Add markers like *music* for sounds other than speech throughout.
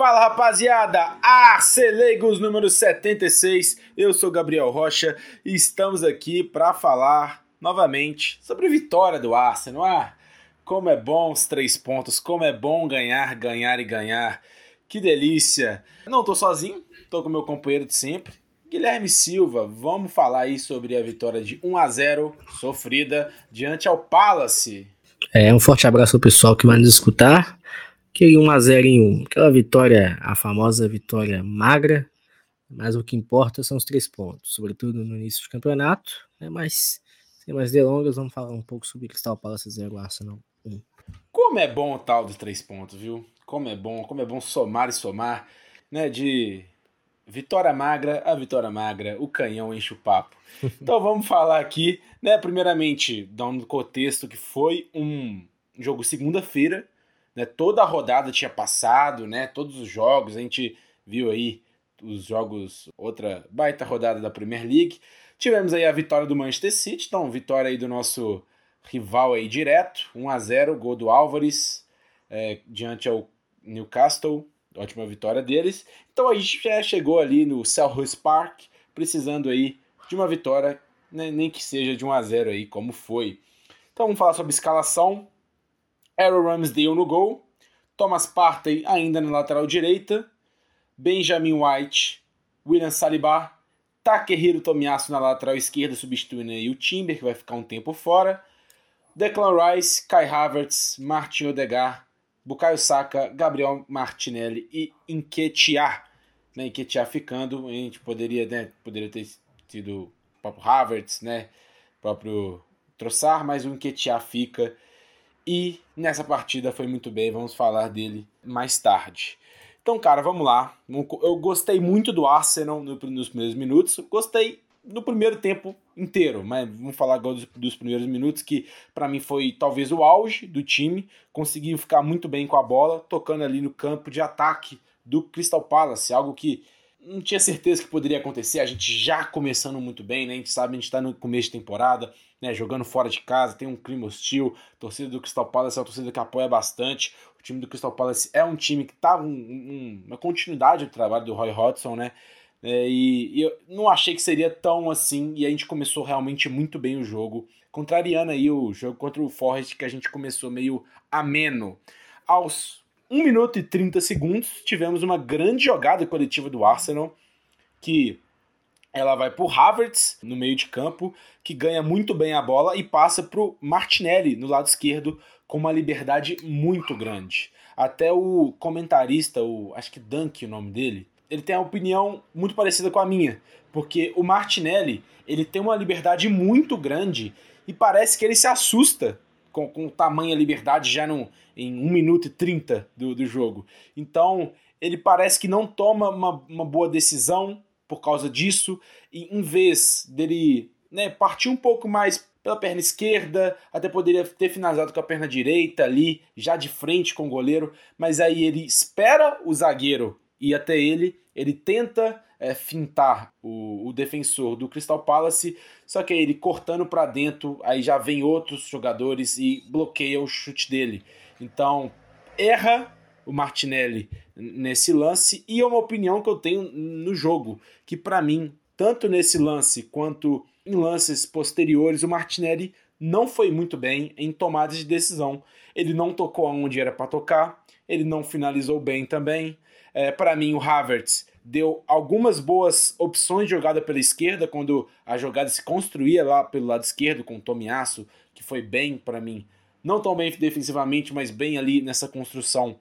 Fala rapaziada, Arcelegos número 76. Eu sou Gabriel Rocha e estamos aqui para falar novamente sobre a vitória do Arsenal. Ah, como é bom os três pontos, como é bom ganhar, ganhar e ganhar. Que delícia! Não tô sozinho, tô com meu companheiro de sempre, Guilherme Silva. Vamos falar aí sobre a vitória de 1 a 0 sofrida diante ao Palace. É, um forte abraço ao pessoal que vai nos escutar. Aquele 1x0 em 1, aquela vitória, a famosa vitória magra, mas o que importa são os três pontos, sobretudo no início do campeonato, né? mas sem mais delongas, vamos falar um pouco sobre Crystal Palace 0 Arsenal 1. Como é bom o tal dos três pontos, viu? Como é bom, como é bom somar e somar, né? De vitória magra a vitória magra, o canhão enche o papo. *laughs* Então vamos falar aqui, né? Primeiramente, dando contexto que foi um jogo segunda-feira, né? Toda a rodada tinha passado, né? Todos os jogos, a gente viu aí os jogos, outra baita rodada da Premier League. Tivemos aí a vitória do Manchester City, então vitória aí do nosso rival aí direto, 1 a 0 gol do Álvares é, diante ao Newcastle, ótima vitória deles. Então a gente já chegou ali no Selhurst Park, precisando aí de uma vitória, né, nem que seja de 1 a 0 aí, como foi. Então vamos falar sobre escalação. Aaron Ramsdale no gol, Thomas Partey ainda na lateral direita, Benjamin White, William Saliba, Takehiro Tomiyasu na lateral esquerda, substituindo aí o Timber, que vai ficar um tempo fora, Declan Rice, Kai Havertz, Martin Odegaard, Bukayo Saka, Gabriel Martinelli e Enquetear. Né, ficando, a gente poderia, né, poderia ter tido o próprio Havertz, né, próprio Troçar, mas o Enquetear fica e nessa partida foi muito bem, vamos falar dele mais tarde. Então, cara, vamos lá. Eu gostei muito do Arsenal nos primeiros minutos. Gostei no primeiro tempo inteiro, mas vamos falar agora dos, dos primeiros minutos, que para mim foi talvez o auge do time. Conseguiu ficar muito bem com a bola, tocando ali no campo de ataque do Crystal Palace, algo que não tinha certeza que poderia acontecer. A gente já começando muito bem, né? A gente sabe, a gente está no começo de temporada, né? Jogando fora de casa, tem um clima hostil. A torcida do Crystal Palace é uma torcida que apoia bastante. O time do Crystal Palace é um time que tá um, um, uma continuidade do trabalho do Roy Hodgson, né? É, e, e, eu não achei que seria tão assim. E a gente começou realmente muito bem o jogo. Contrariando aí o jogo contra o Forest, que a gente começou meio ameno. Aos 1 minuto e 30 segundos, tivemos uma grande jogada coletiva do Arsenal, que ela vai para o Havertz no meio de campo, que ganha muito bem a bola e passa para o Martinelli no lado esquerdo com uma liberdade muito grande. Até o comentarista, o acho que Dunk é o nome dele, ele tem a opinião muito parecida com a minha, porque o Martinelli ele tem uma liberdade muito grande e parece que ele se assusta com, com tamanha liberdade já no, em 1 minuto e 30 do, do jogo. Então, ele parece que não toma uma, uma boa decisão por causa disso, e em vez dele né, partir um pouco mais pela perna esquerda, até poderia ter finalizado com a perna direita ali, já de frente com o goleiro, mas aí ele espera o zagueiro ir até ele, ele tenta é, fintar o, o, defensor do Crystal Palace, só que aí ele cortando para dentro, aí já vem outros jogadores e bloqueia o chute dele. Então, erra o Martinelli nesse lance e é uma opinião que eu tenho no jogo, que para mim, tanto nesse lance quanto em lances posteriores, o Martinelli não foi muito bem em tomadas de decisão. Ele não tocou aonde era para tocar, ele não finalizou bem também. É, para mim, o Havertz deu algumas boas opções de jogada pela esquerda, quando a jogada se construía lá pelo lado esquerdo com o Tomiasso, que foi bem para mim, não tão bem defensivamente, mas bem ali nessa construção.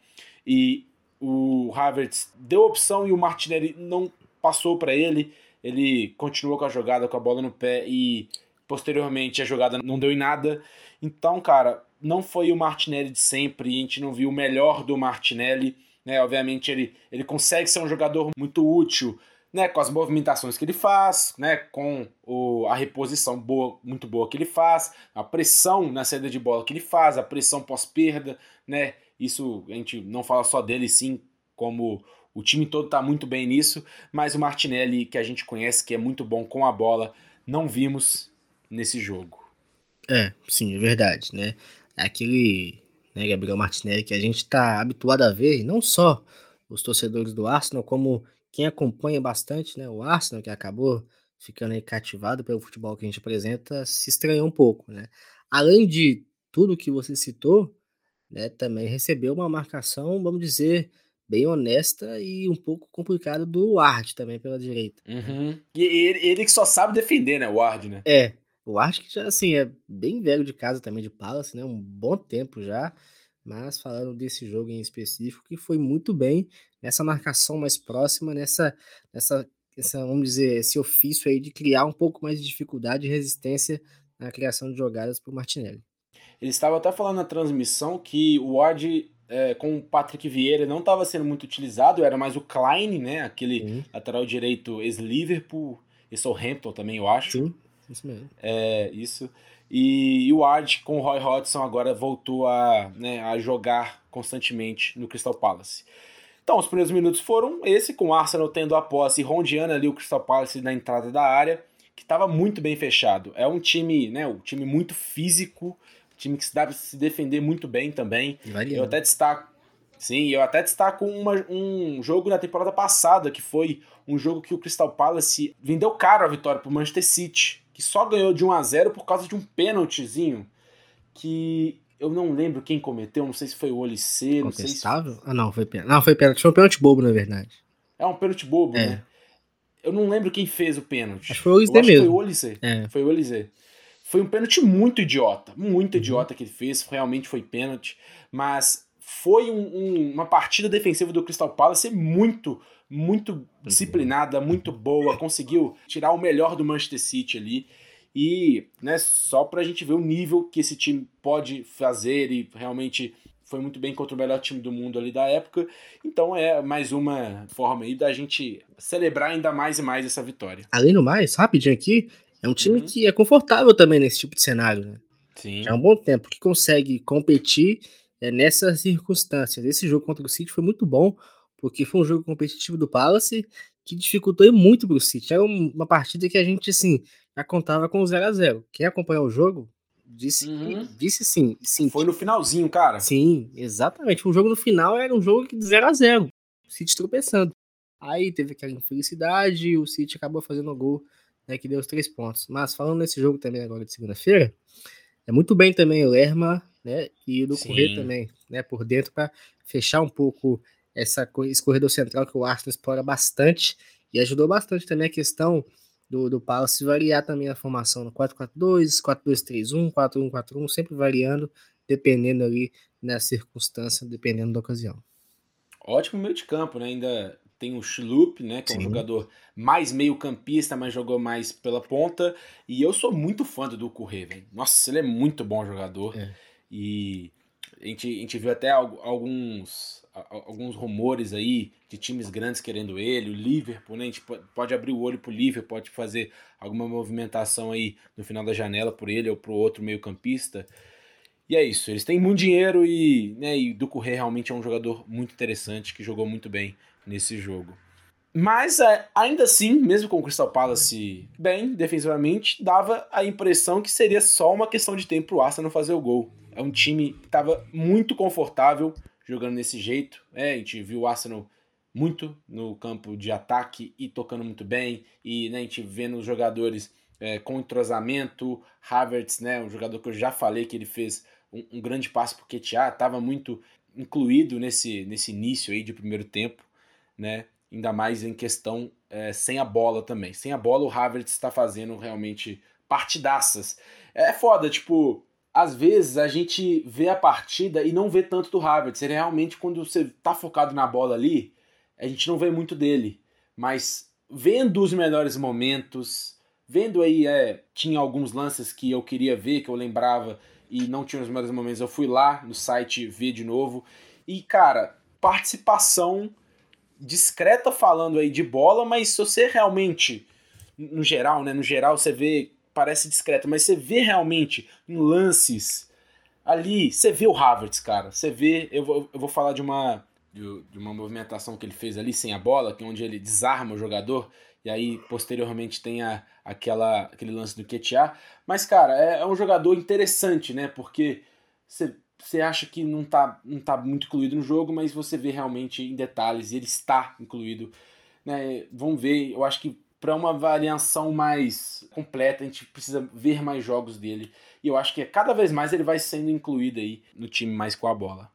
E o Havertz deu opção e o Martinelli não passou para ele. Ele continuou com a jogada com a bola no pé e posteriormente a jogada não deu em nada. Então, cara, não foi o Martinelli de sempre, a gente não viu o melhor do Martinelli. Né? Obviamente ele, ele consegue ser um jogador muito útil, né, com as movimentações que ele faz, né, com o, a reposição boa, muito boa que ele faz, a pressão na saída de bola que ele faz, a pressão pós-perda, né, isso a gente não fala só dele, sim, como o time todo está muito bem nisso, mas o Martinelli, que a gente conhece, que é muito bom com a bola, não vimos nesse jogo. É, sim, é verdade, né? Aquele né, Gabriel Martinelli, que a gente está habituado a ver, não só os torcedores do Arsenal, como quem acompanha bastante, né, o Arsenal, que acabou ficando aí cativado pelo futebol que a gente apresenta, se estranhou um pouco, né? Além de tudo que você citou, né, também recebeu uma marcação, vamos dizer, bem honesta e um pouco complicada do Ward também pela direita. Uhum. E ele, ele, que só sabe defender, né, o Ward, né? É, o Ward que já, assim, é bem velho de casa também, de Palace, né, um bom tempo já, mas falando desse jogo em específico, que foi muito bem nessa marcação mais próxima, nessa, nessa essa, vamos dizer, esse ofício aí de criar um pouco mais de dificuldade e resistência na criação de jogadas para o Martinelli. Ele estava até falando na transmissão que o Ward é, com o Patrick Vieira não estava sendo muito utilizado, era mais o Klein, né? Aquele Sim. lateral direito ex-Liverpool e Southampton também, eu acho. Sim, isso mesmo. É, isso. E, e o Ward com o Roy Hodgson agora voltou a, né, a jogar constantemente no Crystal Palace. Então, os primeiros minutos foram esse, com o Arsenal tendo a posse e rondeando ali o Crystal Palace na entrada da área, que estava muito bem fechado. É um time, né, um time muito físico, um time que se dá se defender muito bem também. Eu até destaco, sim, eu até destaco uma, um jogo na temporada passada, que foi um jogo que o Crystal Palace vendeu caro a vitória para o Manchester City, que só ganhou de 1 a 0 por causa de um pênaltizinho que eu não lembro quem cometeu, não sei se foi o Oliceiro. Contestável? Se... Ah, não, foi pênalti. Não, foi pênalti. Foi um pênalti bobo, na verdade. É um pênalti bobo, é. né? Eu não lembro quem fez o pênalti. Acho que foi o Oliceiro mesmo. Foi o Oliceiro. É. Foi o Oliceiro. Foi um pênalti muito idiota. Muito uhum. idiota que ele fez. Realmente foi pênalti. Mas foi um, um, uma partida defensiva do Crystal Palace muito, muito disciplinada, muito boa. Conseguiu tirar o melhor do Manchester City ali. E né, só para a gente ver o nível que esse time pode fazer e realmente foi muito bem contra o melhor time do mundo ali da época. Então é mais uma forma aí da gente celebrar ainda mais e mais essa vitória. Além do mais, rapidinho aqui, é um time uhum. que é confortável também nesse tipo de cenário, né? Sim. Já há um bom tempo que consegue competir é, nessas circunstâncias. Esse jogo contra o City foi muito bom, porque foi um jogo competitivo do Palace que dificultou muito para o City. Era uma partida que a gente, assim, já contava com 0 a 0 Quem acompanhou o jogo disse, uhum. disse sim, sim. Foi no finalzinho, cara. Sim, exatamente. O jogo no final era um jogo de 0 a 0 O City tropeçando. Aí teve aquela infelicidade e o City acabou fazendo o gol né, que deu os três pontos. Mas falando nesse jogo também agora de segunda-feira, é muito bem também o Lerma né, e o do Correr também, né, por dentro para fechar um pouco essa, esse corredor central que o Arsenal explora bastante e ajudou bastante também a questão do, do Palace variar também a formação no 4-4-2, 4-2-3-1, 4-1-4-1, sempre variando, dependendo ali na circunstância, dependendo da ocasião. Ótimo meio de campo, né? Ainda tem o Schlup, né? Que Sim. é um jogador mais meio campista, mas jogou mais pela ponta. E eu sou muito fã do Correr, velho. Nossa, ele é muito bom jogador. É. E a gente, a gente viu até alguns alguns rumores aí de times grandes querendo ele, o Liverpool, né? A gente pode abrir o olho pro Liverpool, pode fazer alguma movimentação aí no final da janela por ele ou pro outro meio-campista. E é isso, eles têm muito dinheiro e, né, e Ducuré realmente é um jogador muito interessante que jogou muito bem nesse jogo. Mas é, ainda assim, mesmo com o Crystal Palace bem defensivamente, dava a impressão que seria só uma questão de tempo pro Arsenal fazer o gol. É um time que estava muito confortável, jogando desse jeito. É, a gente viu o Arsenal muito no campo de ataque e tocando muito bem. E né, a gente vendo os jogadores é, com entrosamento. Havertz, né, um jogador que eu já falei que ele fez um, um grande passo para o Ketia, estava muito incluído nesse, nesse início aí de primeiro tempo, né? Ainda mais em questão é, sem a bola também. Sem a bola, o Havertz está fazendo realmente partidaças. É foda, tipo, às vezes a gente vê a partida e não vê tanto do Havertz. Ele realmente, quando você tá focado na bola ali, a gente não vê muito dele. Mas vendo os melhores momentos, vendo aí, é, tinha alguns lances que eu queria ver, que eu lembrava e não tinha os melhores momentos. Eu fui lá no site ver de novo. E, cara, participação discreta falando aí de bola, mas se você realmente, no geral, né? No geral, você vê parece discreta, mas você vê realmente em lances ali, você vê o Havertz, cara. Você vê, eu vou, eu vou falar de uma de, uma movimentação que ele fez ali sem a bola, que é onde ele desarma o jogador e aí posteriormente tem a, aquela aquele lance do Ketia. Mas cara, é, é um jogador interessante, né? Porque você acha que não tá, não tá muito incluído no jogo, mas você vê realmente em detalhes, ele está incluído. Né? Vamos ver, eu acho que para uma variação mais completa, a gente precisa ver mais jogos dele. E eu acho que cada vez mais ele vai sendo incluído aí no time mais com a bola.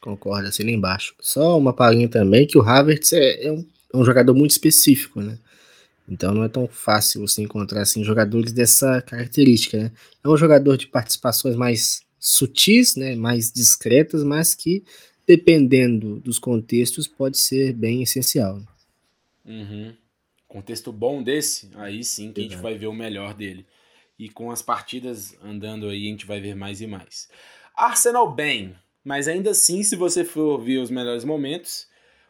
Concordo, assim embaixo. Só uma palhinha também, que o Havertz é, é, um, é um jogador muito específico, né? Então não é tão fácil você encontrar assim, jogadores dessa característica, né? É um jogador de participações mais sutis, né, mais discretas, mas que, dependendo dos contextos, pode ser bem essencial. Uhum. Contexto bom desse, aí sim que a gente vai ver o melhor dele. E com as partidas andando aí, a gente vai ver mais e mais. Arsenal bem, mas ainda assim, se você for ver os melhores momentos,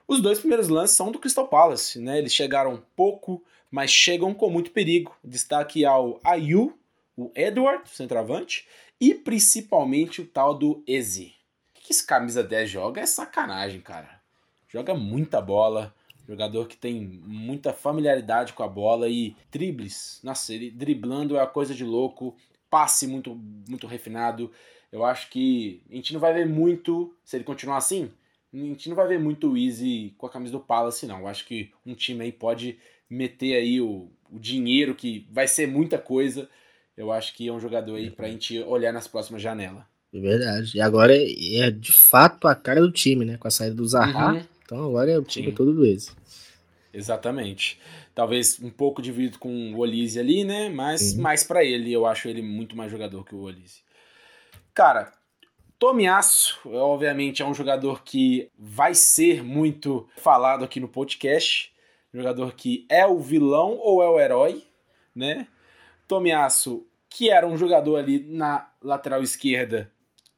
os dois primeiros lances são do Crystal Palace, né? Eles chegaram pouco, mas chegam com muito perigo. Destaque ao Ayu, o Edward, centroavante, e principalmente o tal do Eze. O que esse camisa 10 joga é sacanagem, cara. Joga muita bola, jogador que tem muita familiaridade com a bola e dribles. Nossa, ele driblando é uma coisa de louco, passe muito, muito refinado. Eu acho que a gente não vai ver muito, se ele continuar assim, a gente não vai ver muito o Easy com a camisa do Palace, não. Eu acho que um time aí pode meter aí o, o dinheiro, que vai ser muita coisa. Eu acho que é um jogador aí pra gente olhar nas próximas janelas. É verdade. E agora é, é, de fato a cara do time, né? Com a saída do Zaha. Uhum. Então agora é o time todo do ex. Exatamente. Talvez um pouco dividido com o Olise ali, né? Mas uhum. mais para ele, eu acho ele muito mais jogador que o Olise. Cara, Tomiasso, obviamente, é um jogador que vai ser muito falado aqui no podcast. Jogador que é o vilão ou é o herói, né? Tomiasso, que era um jogador ali na lateral esquerda,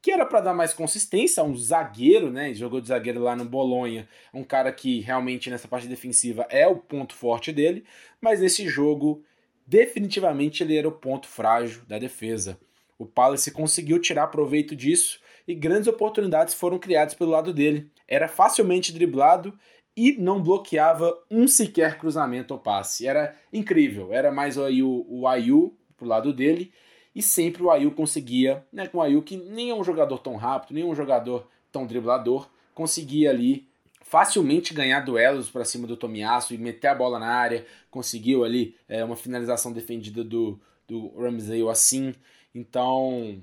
que era para dar mais consistência, um zagueiro, né? Jogou de zagueiro lá no Bolonha, um cara que realmente nessa parte defensiva é o ponto forte dele, mas nesse jogo definitivamente ele era o ponto frágil da defesa. O Palace conseguiu tirar proveito disso e grandes oportunidades foram criadas pelo lado dele. Era facilmente driblado e não bloqueava um sequer cruzamento ou passe. Era incrível. Era mais aí o, o Ayu pro lado dele e sempre o Ayu conseguia, né, com o Ayu que nem é um jogador tão rápido, nem um jogador tão driblador, conseguia ali facilmente ganhar duelos para cima do Tomiasso e meter a bola na área, conseguiu ali é, uma finalização defendida do, do Ramsey assim. Então,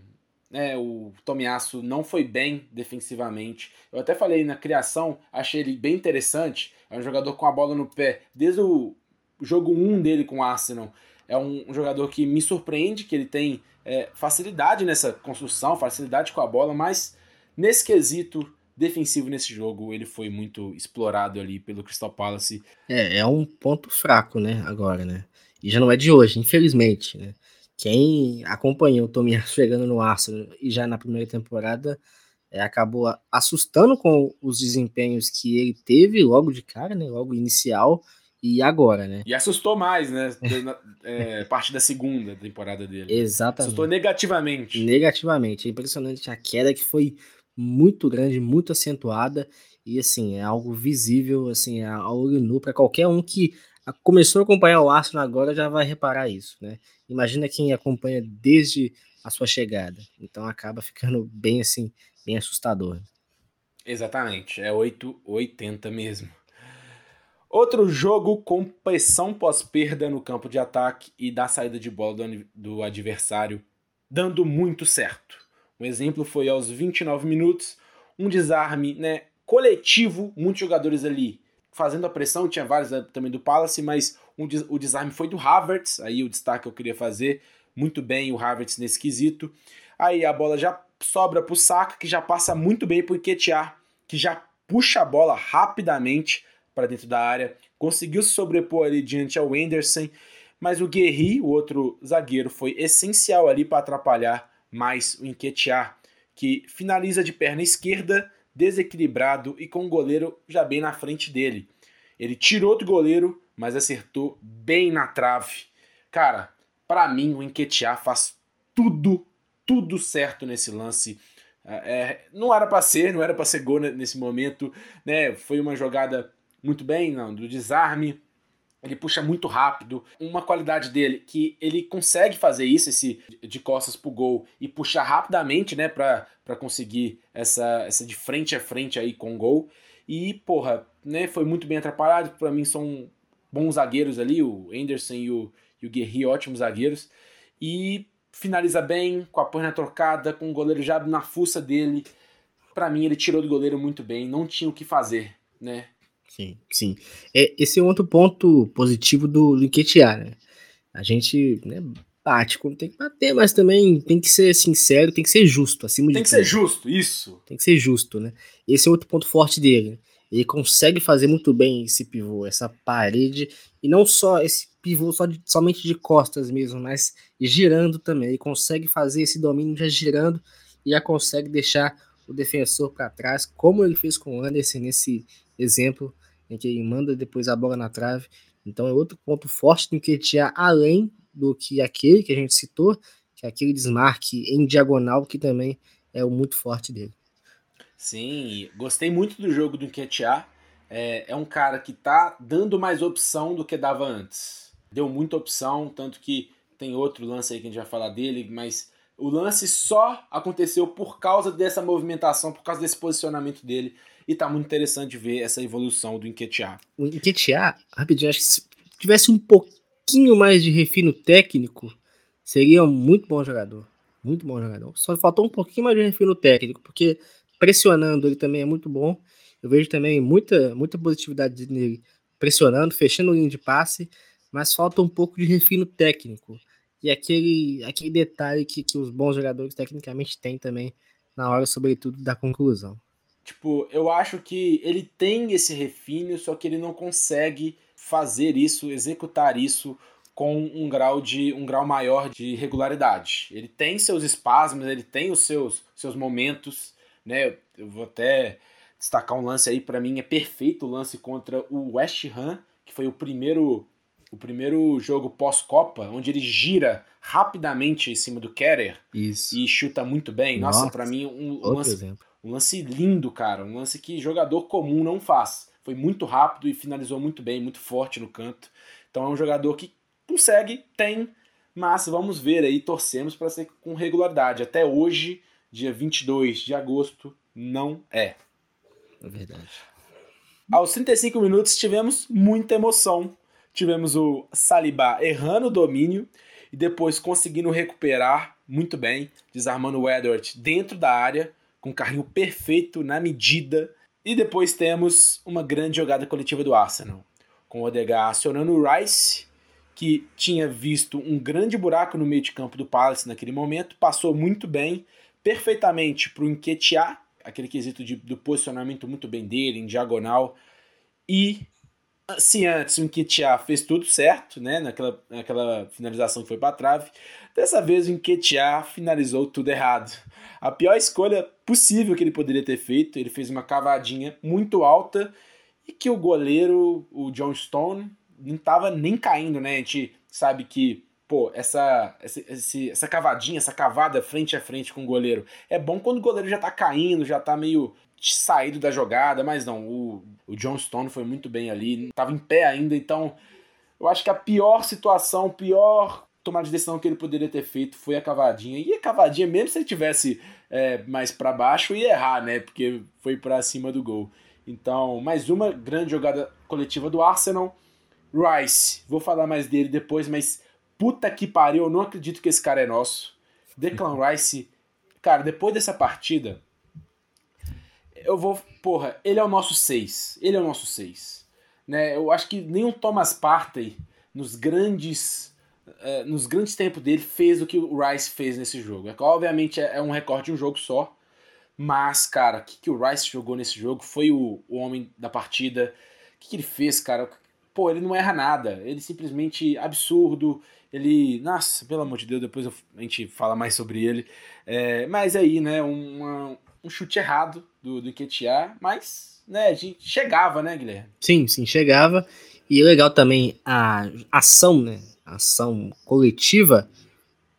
né, o Tomiasso não foi bem defensivamente. Eu até falei na criação, achei ele bem interessante. É um jogador com a bola no pé desde o jogo 1 dele com o Arsenal. É um, um jogador que me surpreende, que ele tem é, facilidade nessa construção, facilidade com a bola, mas nesse quesito defensivo nesse jogo, ele foi muito explorado ali pelo Crystal Palace. É, é um ponto fraco, né, agora, né? E já não é de hoje, infelizmente, né? Quem acompanhou o Tomiyasu *laughs* chegando no Arsenal e já na primeira temporada é, acabou assustando com os desempenhos que ele teve logo de cara, né? Logo inicial e agora, né? E assustou mais, né? *laughs* é, parte da segunda temporada dele. Exatamente. Assustou negativamente. Negativamente. É impressionante a queda que foi muito grande, muito acentuada e assim é algo visível, assim, a olho nu para qualquer um que começou a acompanhar o Arsenal agora já vai reparar isso, né? Imagina quem acompanha desde a sua chegada. Então acaba ficando bem assim, bem assustador. Exatamente, é 880 mesmo. Outro jogo com pressão pós-perda no campo de ataque e da saída de bola do, adversário, dando muito certo. Um exemplo foi aos 29 minutos, um desarme né, coletivo, muitos jogadores ali fazendo a pressão, tinha vários né, também do Palace, mas um, o desarme foi do Havertz, aí o destaque que eu queria fazer, muito bem o Havertz nesse quesito. Aí a bola já sobra pro Saka, que já passa muito bem pro Nketiah, que já puxa a bola rapidamente para dentro da área, conseguiu se sobrepor ali diante ao Anderson, mas o Guerri, o outro zagueiro, foi essencial ali para atrapalhar mais o Nketiah, que finaliza de perna esquerda, desequilibrado e com o goleiro já bem na frente dele. Ele tirou do goleiro, mas acertou bem na trave. Cara, para mim o Enquetear faz tudo, tudo certo nesse lance. É, é não era para ser, não era para ser gol nesse momento, né? Foi uma jogada muito bem, não, do desarme. ele puxa muito rápido. Uma qualidade dele que ele consegue fazer isso, esse de costas pro gol e puxar rapidamente, né, pra conseguir essa, essa de frente a frente aí com o gol. E, porra, né, foi muito bem atrapalhado. Para mim são bons zagueiros ali, o Anderson e o, e o Guerri, ótimos zagueiros. E finaliza bem, com a perna trocada, com o goleiro já na fuça dele. Para mim, ele tirou do goleiro muito bem, não tinha o que fazer, né? Sim, sim. É, esse é outro ponto positivo do, do né? A gente né, bate quando tem que bater, mas também tem que ser sincero, tem que ser justo, acima tem de Tem que ser justo, isso. Tem que ser justo, né? Esse é outro ponto forte dele. Ele consegue fazer muito bem esse pivô, essa parede, e não só esse pivô só de, somente de costas mesmo, mas girando também. Ele consegue fazer esse domínio já girando e já consegue deixar o defensor para trás, como ele fez com o Anderson nesse exemplo, em que ele manda depois a bola na trave. Então é outro ponto forte do Nketiah, além do que aquele que a gente citou, que é aquele desmarque em diagonal, que também é o muito forte dele. Sim, gostei muito do jogo do Nketiah. É, é um cara que tá dando mais opção do que dava antes. Deu muita opção, tanto que tem outro lance aí que a gente vai falar dele, mas o lance só aconteceu por causa dessa movimentação, por causa desse posicionamento dele. E tá muito interessante ver essa evolução do Nketiah. O Nketiah, rapidinho, acho que se tivesse um pouquinho mais de refino técnico, seria um muito bom jogador. Muito bom jogador. Só faltou um pouquinho mais de refino técnico, porque pressionando ele também é muito bom. Eu vejo também muita, muita positividade nele pressionando, fechando o linha de passe, mas falta um pouco de refino técnico. E aquele, aquele detalhe que, que os bons jogadores tecnicamente têm também na hora, sobretudo, da conclusão. Tipo, eu acho que ele tem esse refino, só que ele não consegue fazer isso, executar isso com um grau de um grau maior de regularidade. Ele tem seus espasmos, ele tem os seus seus momentos, né? Eu vou até destacar um lance aí para mim é perfeito o lance contra o West Ham, que foi o primeiro o primeiro jogo pós-Copa, onde ele gira rapidamente em cima do Kerer Isso. e chuta muito bem. Nossa, Nossa para mim um, um lance exemplo um lance lindo, cara. Um lance que jogador comum não faz. Foi muito rápido e finalizou muito bem, muito forte no canto. Então é um jogador que consegue, tem, mas vamos ver aí, torcemos para ser com regularidade. Até hoje, dia 22 de agosto, não é. É verdade. Aos 35 minutos tivemos muita emoção. Tivemos o Saliba errando o domínio e depois conseguindo recuperar muito bem, desarmando o Edward dentro da área com um carrinho perfeito na medida. E depois temos uma grande jogada coletiva do Arsenal, com o Odegaard acionando o Rice, que tinha visto um grande buraco no meio de campo do Palace naquele momento, passou muito bem, perfeitamente para o Enquetear, aquele quesito de, do posicionamento muito bem dele, em diagonal, e se antes o Nketiah fez tudo certo, né, naquela, naquela finalização que foi para trave, dessa vez o Nketiah finalizou tudo errado. A pior escolha possível que ele poderia ter feito, ele fez uma cavadinha muito alta e que o goleiro, o John Stone, não estava nem caindo, né? A gente sabe que, pô, essa, essa, essa cavadinha, essa cavada frente a frente com o goleiro é bom quando o goleiro já tá caindo, já tá meio saído da jogada, mas não, o, o John Stone foi muito bem ali, estava em pé ainda, então eu acho que a pior situação, pior tomada de decisão que ele poderia ter feito foi a cavadinha. E a cavadinha, mesmo se ele tivesse é, mais para baixo, ia errar, né? Porque foi para cima do gol. Então, mais uma grande jogada coletiva do Arsenal. Rice, vou falar mais dele depois, mas puta que pariu, eu não acredito que esse cara é nosso. Declan Rice, cara, depois dessa partida, eu vou. Porra, ele é o nosso 6. Ele é o nosso 6. Né? Eu acho que o Thomas Partey, nos grandes. É, nos grandes tempos dele, fez o que o Rice fez nesse jogo. É, obviamente é, é um recorde de um jogo só. Mas, cara, o que, que o Rice jogou nesse jogo foi o, o homem da partida. O que, que ele fez, cara? Pô, ele não erra nada. Ele simplesmente absurdo. Ele. Nossa, pelo amor de Deus, depois a gente fala mais sobre ele. É, mas aí, né? Uma, um chute errado do, do Nketiah, mas né, a gente chegava, né, Guilherme? Sim, sim, chegava. E legal também a ação, né? A ação coletiva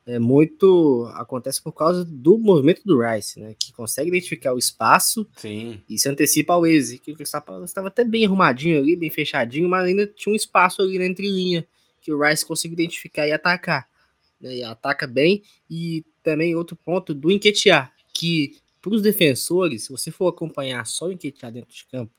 é muito acontece por causa do movimento do Rice, né? Que consegue identificar o espaço Sim. e se antecipa ao Waze. Que o Crystal Palace estava até bem arrumadinho ali, bem fechadinho, mas ainda tinha um espaço ali na entrelinha que o Rice consegue identificar e atacar. Né? E ataca bem. E também outro ponto do Enquetear, que para os defensores, se você for acompanhar só o Enquetear dentro de campo,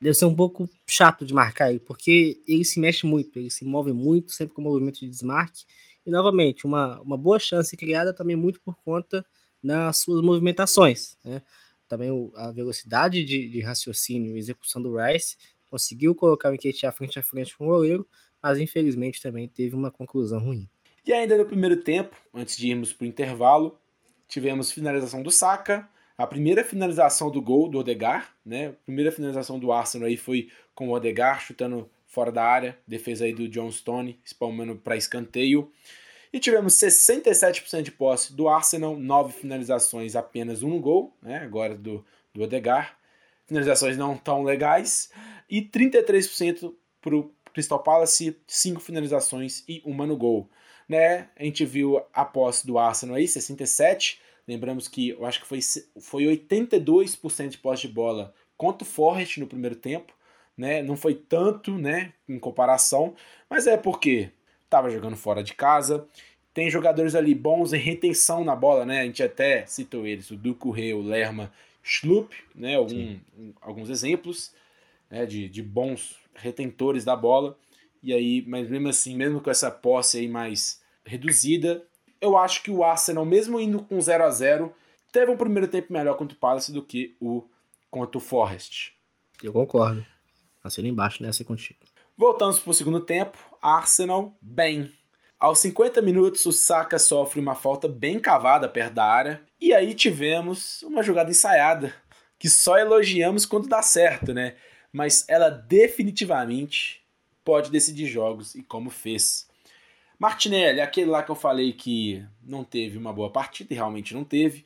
deve ser um pouco chato de marcar ele, porque ele se mexe muito, ele se move muito, sempre com movimento de desmarque e, novamente, uma, uma boa chance criada também muito por conta das suas movimentações. Né? Também o, a velocidade de, de, raciocínio e execução do Rice conseguiu colocar o Nketiah frente a frente com o goleiro, mas infelizmente também teve uma conclusão ruim. E ainda no primeiro tempo, antes de irmos para o intervalo, tivemos finalização do Saka, a primeira finalização do gol do Odegar, né? A primeira finalização do Arsenal aí foi com o Odegar chutando fora da área, defesa aí do John Stone, espalmando para escanteio. E tivemos 67% de posse do Arsenal, 9 finalizações, apenas um gol, né? agora do, do Odegar. Finalizações não tão legais. E 33% para o Crystal Palace, 5 finalizações e uma no gol. Né? A gente viu a posse do Arsenal aí, 67%. Lembramos que eu acho que foi, foi 82% de posse de bola contra o Forest no primeiro tempo né? Não foi tanto, né, em comparação, mas é porque estava jogando fora de casa. Tem jogadores ali bons em retenção na bola, né? A gente até citou eles, o Duco Rei, o Lerma, Schlup, né? Algum, alguns exemplos né? de, de bons retentores da bola. E aí, mas mesmo assim, mesmo com essa posse aí mais reduzida, eu acho que o Arsenal, mesmo indo com 0 a 0 teve um primeiro tempo melhor contra o Palace do que o contra o Forest. Eu concordo. Assina embaixo nessa contigo. Voltamos para o segundo tempo. Arsenal, bem. Aos 50 minutos, o Saka sofre uma falta bem cavada perto da área. E aí tivemos uma jogada ensaiada, que só elogiamos quando dá certo, né? Mas ela definitivamente pode decidir jogos e como fez. Martinelli, aquele lá que eu falei que não teve uma boa partida e realmente não teve,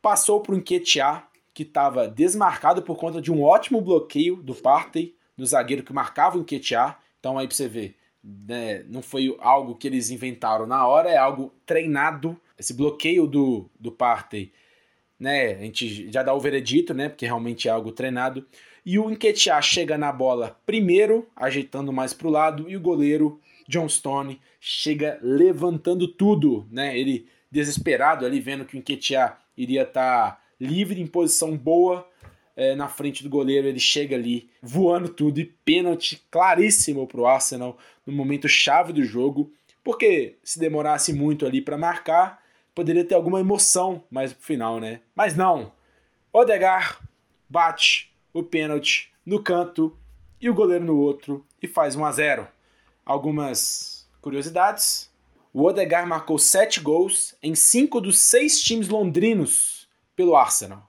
passou para o Enquetear, que estava desmarcado por conta de um ótimo bloqueio do Partey, do zagueiro que marcava o Nketiah. Então aí para você ver, né, não foi algo que eles inventaram na hora, é algo treinado. Esse bloqueio do, do Partey, né, a gente já dá o veredito, né, porque realmente é algo treinado. E o Nketiah chega na bola primeiro, ajeitando mais para o lado, e o goleiro John Stone chega levantando tudo, né? Ele desesperado ali vendo que o Nketiah iria estar tá livre, em posição boa, é, na frente do goleiro, ele chega ali voando tudo e pênalti claríssimo para o Arsenal no momento chave do jogo, porque se demorasse muito ali para marcar, poderia ter alguma emoção mais pro final, né? Mas não. Odegar bate o pênalti no canto e o goleiro no outro e faz 1 a 0. Algumas curiosidades. O Odegar marcou 7 gols em 5 dos 6 times londrinos pelo Arsenal.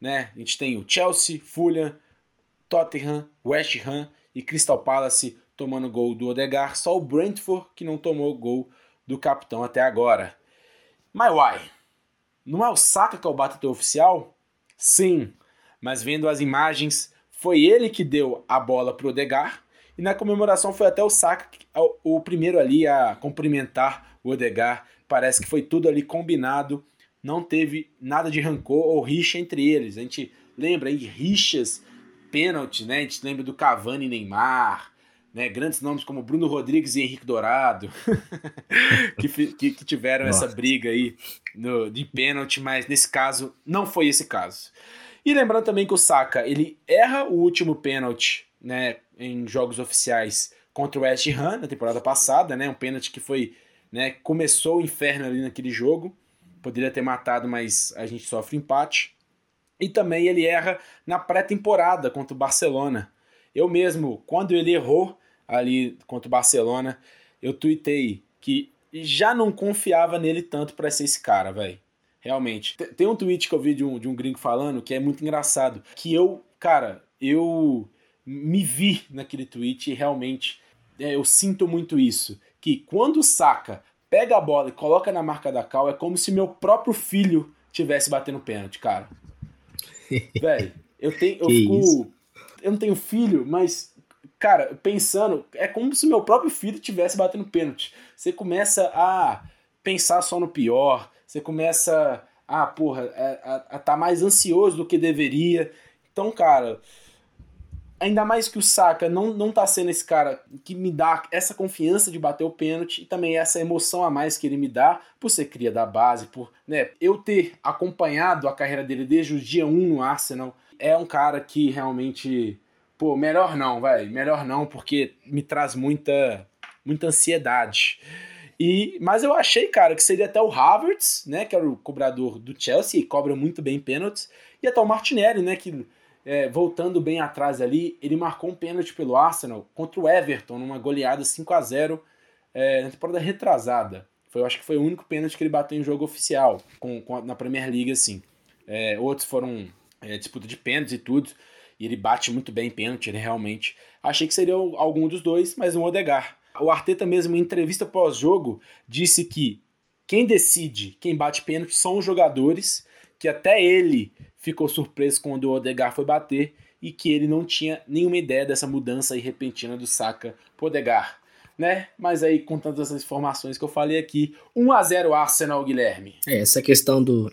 Né? A gente tem o Chelsea, Fulham, Tottenham, West Ham e Crystal Palace tomando gol do Odegar. Só o Brentford que não tomou gol do capitão até agora. Mas why? Não é o Saka que é o batedor oficial? Sim, mas vendo as imagens, foi ele que deu a bola para o Odegar e na comemoração foi até o Saka o primeiro ali a cumprimentar o Odegar. Parece que foi tudo ali combinado não teve nada de rancor ou rixa entre eles. A gente lembra aí rixas, pênalti, né? A gente lembra do Cavani e Neymar, né? Grandes nomes como Bruno Rodrigues e Henrique Dourado, *laughs* que, que, que, tiveram Nossa. essa briga aí no, de pênalti, mas nesse caso não foi esse caso. E lembrando também que o Saka, ele erra o último pênalti, né, em jogos oficiais contra o West Ham na temporada passada, né, um pênalti que foi, né, começou o inferno ali naquele jogo poderia ter matado, mas a gente sofre empate. E também ele erra na pré-temporada contra o Barcelona. Eu mesmo, quando ele errou ali contra o Barcelona, eu tuitei que já não confiava nele tanto para ser esse cara, velho. Realmente. Tem um tweet que eu vi de um, de um gringo falando que é muito engraçado. Que eu, cara, eu me vi naquele tweet e realmente é, eu sinto muito isso. Que quando saca pega a bola e coloca na marca da cal, é como se meu próprio filho tivesse batendo pênalti, cara. *laughs* Velho, eu tenho. Eu, fico, eu não tenho filho, mas, cara, pensando, é como se meu próprio filho tivesse batendo pênalti. Você começa a pensar só no pior, você começa ah, porra, a, a, a tá mais ansioso do que deveria. Então, cara, ainda mais que o Saka não, não tá sendo esse cara que me dá essa confiança de bater o pênalti e também essa emoção a mais que ele me dá por ser cria da base, por né, eu ter acompanhado a carreira dele desde o dia 1 no Arsenal. É um cara que realmente, pô, melhor não, vai, melhor não, porque me traz muita, muita ansiedade. E, mas eu achei, cara, que seria até o Havertz, né, que era o cobrador do Chelsea e cobra muito bem pênaltis, e até o Martinelli, né, que é, voltando bem atrás ali, ele marcou um pênalti pelo Arsenal contra o Everton, numa goleada 5 a 0 é, na temporada retrasada. Foi, eu acho que foi o único pênalti que ele bateu em jogo oficial com, com na Premier League, assim. É, outros foram é, disputa de pênaltis e tudo, e ele bate muito bem pênalti, ele realmente. Achei que seria algum dos dois, mas um Odegar. O Arteta mesmo, em entrevista pós-jogo, disse que quem decide, quem bate pênalti são os jogadores, que até ele ficou surpreso quando o Odegar foi bater e que ele não tinha nenhuma ideia dessa mudança repentina do Saka pro Odegar. Né? Mas aí, com tantas informações que eu falei aqui, 1 a 0 Arsenal, Guilherme. É, essa questão do,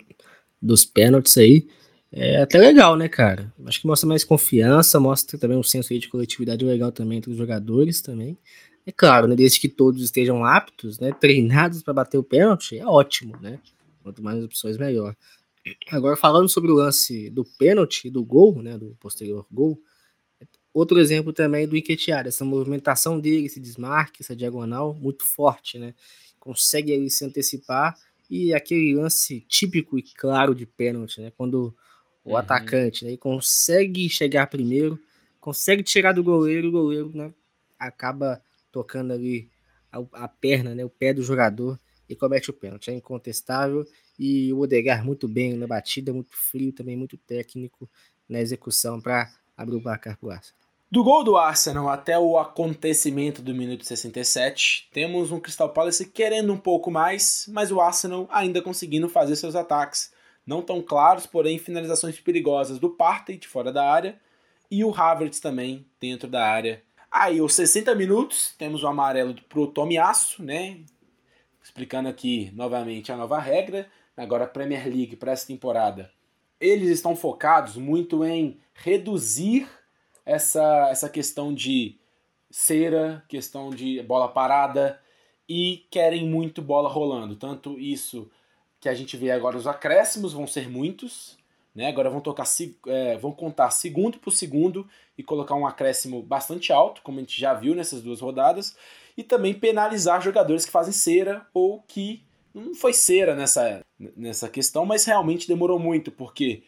dos pênaltis aí é até legal, né, cara? Acho que mostra mais confiança, mostra também um senso de coletividade legal também entre os jogadores também. É claro, né, desde que todos estejam aptos, né, treinados para bater o pênalti, é ótimo, né? Quanto mais opções, melhor. Agora, falando sobre o lance do pênalti, do gol, né, do posterior gol, outro exemplo também do Enquetear, essa movimentação dele, esse desmarque, essa diagonal, muito forte, né? Consegue ele se antecipar e aquele lance típico e claro de pênalti, né? Quando o uhum. atacante né, consegue chegar primeiro, consegue tirar do goleiro, o goleiro né, acaba tocando ali a, a perna, né, o pé do jogador e comete o pênalti. É incontestável e o Odegar muito bem na batida, muito frio, também muito técnico na execução para abrir o placar para o Arsenal. Do gol do Arsenal até o acontecimento do minuto 67, temos um Crystal Palace querendo um pouco mais, mas o Arsenal ainda conseguindo fazer seus ataques. Não tão claros, porém finalizações perigosas do Partey de fora da área e o Havertz também dentro da área. Aí, os 60 minutos, temos o amarelo pro Tomiasso, né? Explicando aqui novamente a nova regra agora Premier League para essa temporada, eles estão focados muito em reduzir essa, essa questão de cera, questão de bola parada e querem muito bola rolando. Tanto isso que a gente vê agora os acréscimos vão ser muitos, né? Agora vão tocar é, vão contar segundo por segundo e colocar um acréscimo bastante alto, como a gente já viu nessas duas rodadas, e também penalizar jogadores que fazem cera ou que não foi cera nessa, nessa questão, mas realmente demorou muito, porque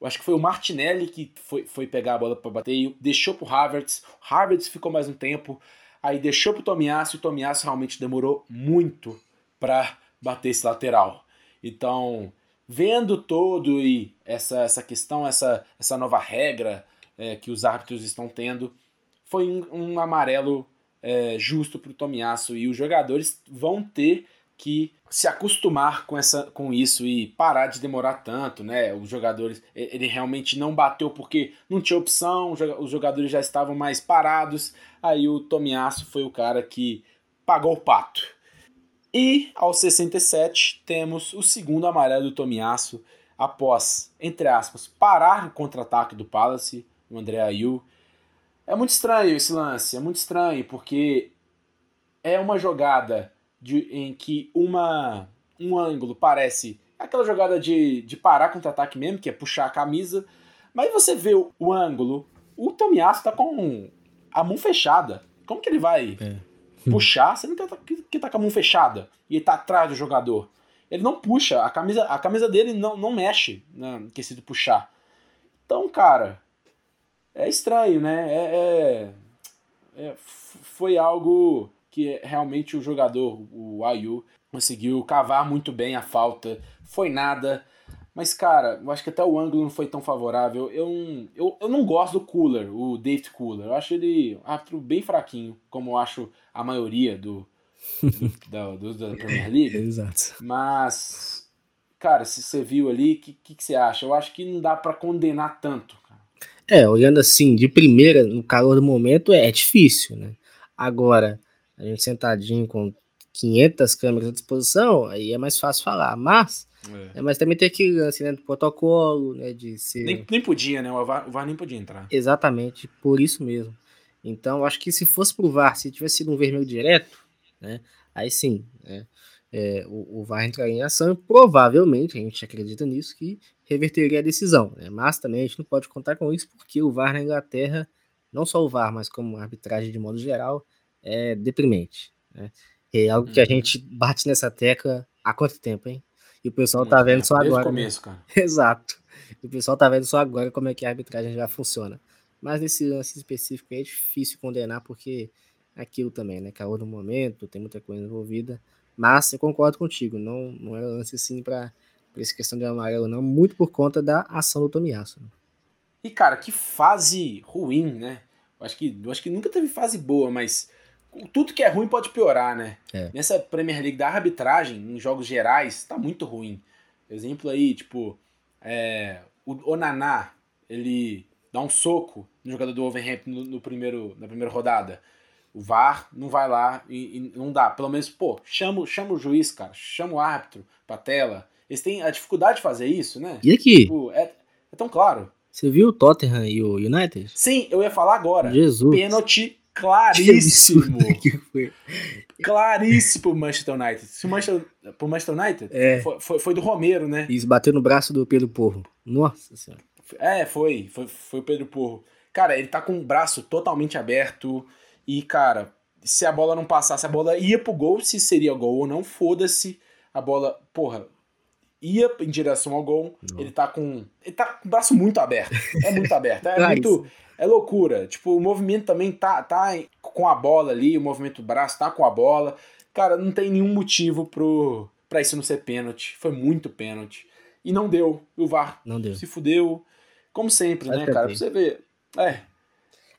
eu acho que foi o Martinelli que foi, foi pegar a bola para bater deixou pro Havertz. O Havertz ficou mais um tempo, aí deixou pro Tomiasso e o Tomiasso realmente demorou muito para bater esse lateral. Então, vendo todo e essa, essa questão, essa, essa nova regra é, que os árbitros estão tendo, foi um, um amarelo é, justo para o Tomiasso e os jogadores vão ter que se acostumar com, essa, com isso e parar de demorar tanto, né? Os jogadores, ele realmente não bateu porque não tinha opção, os jogadores já estavam mais parados. Aí o Tomiasso foi o cara que pagou o pato. E aos 67 temos o segundo amarelo do Tomiasso após, entre aspas, parar o contra-ataque do Palace, o André Ayew. É muito estranho esse lance, é muito estranho porque é uma jogada de, em que uma, um ângulo parece aquela jogada de, de parar contra-ataque mesmo, que é puxar a camisa, mas você vê o, o ângulo, o Tomiasso tá com a mão fechada. Como que ele vai é. Puxar se ele tá, que tá com a mão fechada e ele tá atrás do jogador? Ele não puxa, a camisa, a camisa dele não, não mexe né, quesito puxar. Então, cara, é estranho, né? É, é, é foi algo que realmente o jogador, o Ayu, conseguiu cavar muito bem a falta. Foi nada. Mas, cara, eu acho que até o ângulo não foi tão favorável. Eu, eu, eu não gosto do Cooler, o David Cooler. Eu acho ele um árbitro bem fraquinho, como eu acho a maioria do, do, *laughs* da, do, da Premier League. Exato. Mas, cara, se você viu ali, o que, que, que, você acha? Eu acho que não dá para condenar tanto. É, olhando assim, de primeira, no calor do momento, é, é difícil, né? Agora, a gente sentadinho com 500 câmeras à disposição, aí é mais fácil falar. Mas, é. mas também tem aquele lance né, do protocolo, né, de ser... Nem, nem podia, né? O VAR, o VAR nem podia entrar. Exatamente, por isso mesmo. Então, acho que se fosse pro VAR, se tivesse sido um vermelho direto, né, aí sim, né, é, o, o VAR entraria em ação e provavelmente, a gente acredita nisso, que reverteria a decisão. Né? Mas também a gente não pode contar com isso, porque o VAR na Inglaterra, não só o VAR, mas como a arbitragem de modo geral, é deprimente. Né? É algo que a uhum. gente bate nessa tecla há quanto tempo, hein? E o pessoal tá vendo só agora. Desde o né? começo, cara. *laughs* Exato. E o pessoal tá vendo só agora como é que a arbitragem já funciona. Mas nesse lance específico é difícil condenar, porque é aquilo também, né? Calor no momento, tem muita coisa envolvida. Mas eu concordo contigo, não, não era lance assim para essa questão de amarelo, não, muito por conta da ação do Tomiasso. Né? E cara, que fase ruim, né? Eu acho que, eu acho que nunca teve fase boa, mas tudo que é ruim pode piorar, né? É. Nessa Premier League da arbitragem, em jogos gerais, tá muito ruim. Exemplo aí, tipo, é, o Onaná, ele dá um soco no jogador do Wolverhampton no, no primeiro, na primeira rodada. O VAR não vai lá e, e, não dá. Pelo menos, pô, chama, chama o juiz, cara. Chama o árbitro pra tela. Eles têm a dificuldade de fazer isso, né? E aqui? Tipo, é, é tão claro. Você viu o Tottenham e o United? Sim, eu ia falar agora. Jesus. Pênalti claríssimo. *laughs* claríssimo pro Manchester United. Se o Manchester, pro Manchester United, é. foi, foi, foi, do Romero, né? Isso, bateu no braço do Pedro Porro. Nossa senhora. É, foi. Foi, foi o Pedro Porro. Cara, ele tá com o braço totalmente aberto. E, cara, se a bola não passasse, a bola ia pro gol, se seria gol ou não, foda-se. A bola, porra, ia em direção ao gol. Não. Ele tá com. Ele tá com o braço muito aberto. É muito aberto. É *laughs* muito. É loucura. Tipo, o movimento também tá, tá com a bola ali, o movimento do braço tá com a bola. Cara, não tem nenhum motivo pro, pra isso não ser pênalti. Foi muito pênalti. E não deu. O VAR não deu. se fudeu. Como sempre, né, cara? Pra você ver. É,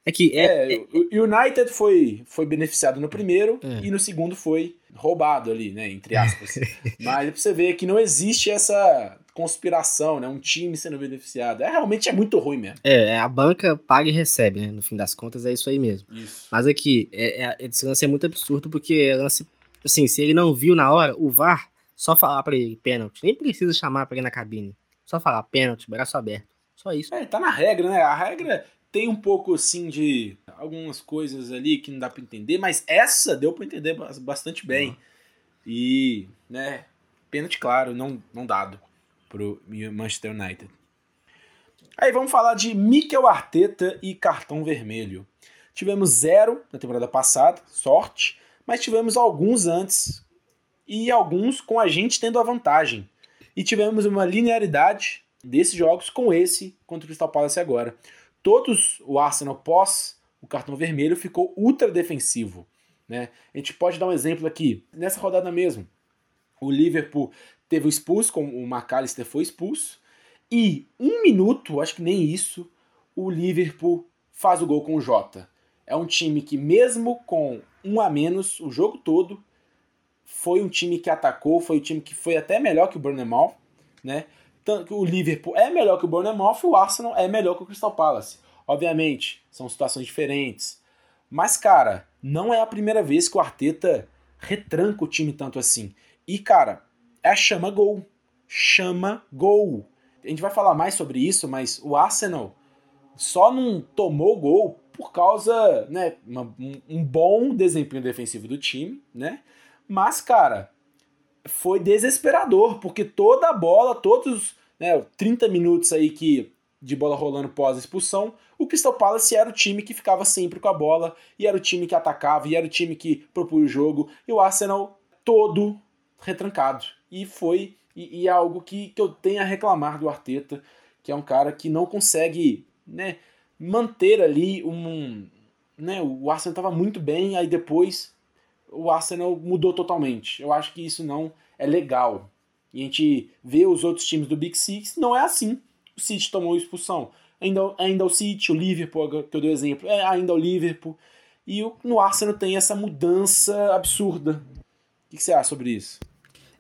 é que é, é, o United foi, foi beneficiado no primeiro é. e no segundo foi roubado ali, né, entre aspas. *laughs* Mas é pra você ver que não existe essa conspiração, né, um time sendo beneficiado. É realmente é muito ruim mesmo. É, é a banca paga e recebe, né, no fim das contas é isso aí mesmo. Isso. Mas aqui, é, é, esse lance é muito absurdo porque lance, assim, se ele não viu na hora, o VAR só falar para ele pênalti, nem precisa chamar para ele na cabine. Só falar pênalti, braço aberto. Só isso. É, tá na regra, né? A regra tem um pouco assim de algumas coisas ali que não dá para entender, mas essa deu para entender bastante bem. Uhum. E, né, pênalti claro, não, não dado pro Manchester United. Aí vamos falar de Mikel Arteta e cartão vermelho. Tivemos zero na temporada passada, sorte, mas tivemos alguns antes e alguns com a gente tendo a vantagem. E tivemos uma linearidade desses jogos com esse contra o Crystal Palace agora todos o Arsenal pós o cartão vermelho ficou ultra defensivo. Né? A gente pode dar um exemplo aqui. Nessa rodada mesmo, o Liverpool teve o expulso, como o McAllister foi expulso, e um minuto, acho que nem isso, o Liverpool faz o gol com o Jota. É um time que, mesmo com um a menos o jogo todo, foi um time que atacou, foi um time que foi até melhor que o Bournemouth, né? O Liverpool é melhor que o Bournemouth, o Arsenal é melhor que o Crystal Palace. Obviamente, são situações diferentes. Mas, cara, não é a primeira vez que o Arteta retranca o time tanto assim. E, cara, é chama gol. Chama gol. A gente vai falar mais sobre isso, mas o Arsenal só não tomou gol por causa, né, uma, um bom desempenho defensivo do time, né? Mas, cara, foi desesperador, porque toda a bola, todos né, 30 minutos aí que de bola rolando pós expulsão, o Crystal Palace era o time que ficava sempre com a bola, e era o time que atacava, e era o time que propunha o jogo, e o Arsenal todo retrancado. E foi, e, e é algo que, que eu tenho a reclamar do Arteta, que é um cara que não consegue né, manter ali um. Né, o Arsenal estava muito bem, aí depois o Arsenal mudou totalmente. Eu acho que isso não é legal. E a gente vê os outros times do Big Six, não é assim. O City tomou expulsão. Ainda, ainda o City, o Liverpool, que eu dei exemplo, é ainda o Liverpool. E o, no Arsenal tem essa mudança absurda. O que você acha sobre isso?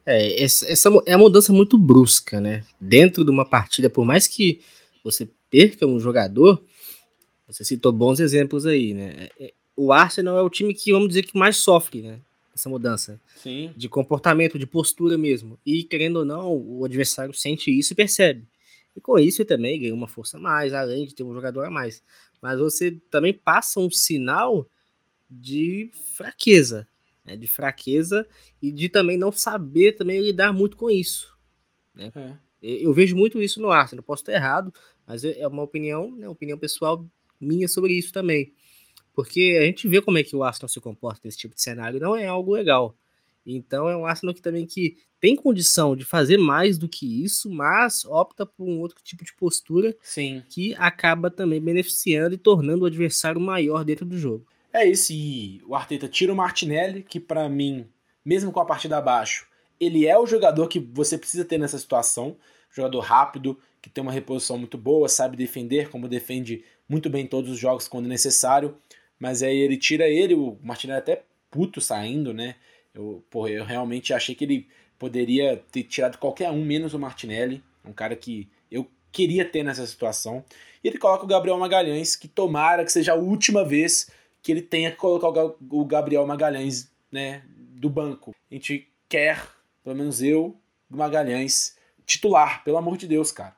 É, essa, é uma mudança muito brusca, né? Dentro de uma partida, por mais que você perca um jogador, você citou bons exemplos aí, né? É, o Arsenal é o time que, vamos dizer, que mais sofre, né? essa mudança Sim. de comportamento, de postura mesmo. E querendo ou não, o adversário sente isso e percebe. E com isso também ganha uma força a mais, além de ter um jogador a mais. Mas você também passa um sinal de fraqueza, né? de fraqueza e de também não saber também lidar muito com isso. Né? É. Eu vejo muito isso no Arsenal, posso estar errado, mas é, é uma opinião, né, opinião pessoal minha sobre isso também. Porque a gente vê como é que o Arsenal se comporta nesse tipo de cenário, não é algo legal. Então é um Arsenal que também que tem condição de fazer mais do que isso, mas opta por um outro tipo de postura Sim. que acaba também beneficiando e tornando o adversário maior dentro do jogo. É isso, e o Arteta tira o Martinelli, que para mim, mesmo com a partida abaixo, ele é o jogador que você precisa ter nessa situação, jogador rápido, que tem uma reposição muito boa, sabe defender, como defende muito bem todos os jogos quando necessário, mas aí ele tira ele, o Martinelli até puto saindo, né? Eu, porra, eu realmente achei que ele poderia ter tirado qualquer um, menos o Martinelli, um cara que eu queria ter nessa situação. E ele coloca o Gabriel Magalhães, que tomara que seja a última vez que ele tenha que colocar o Gabriel Magalhães né, do banco. A gente quer, pelo menos eu, Magalhães, titular, pelo amor de Deus, cara.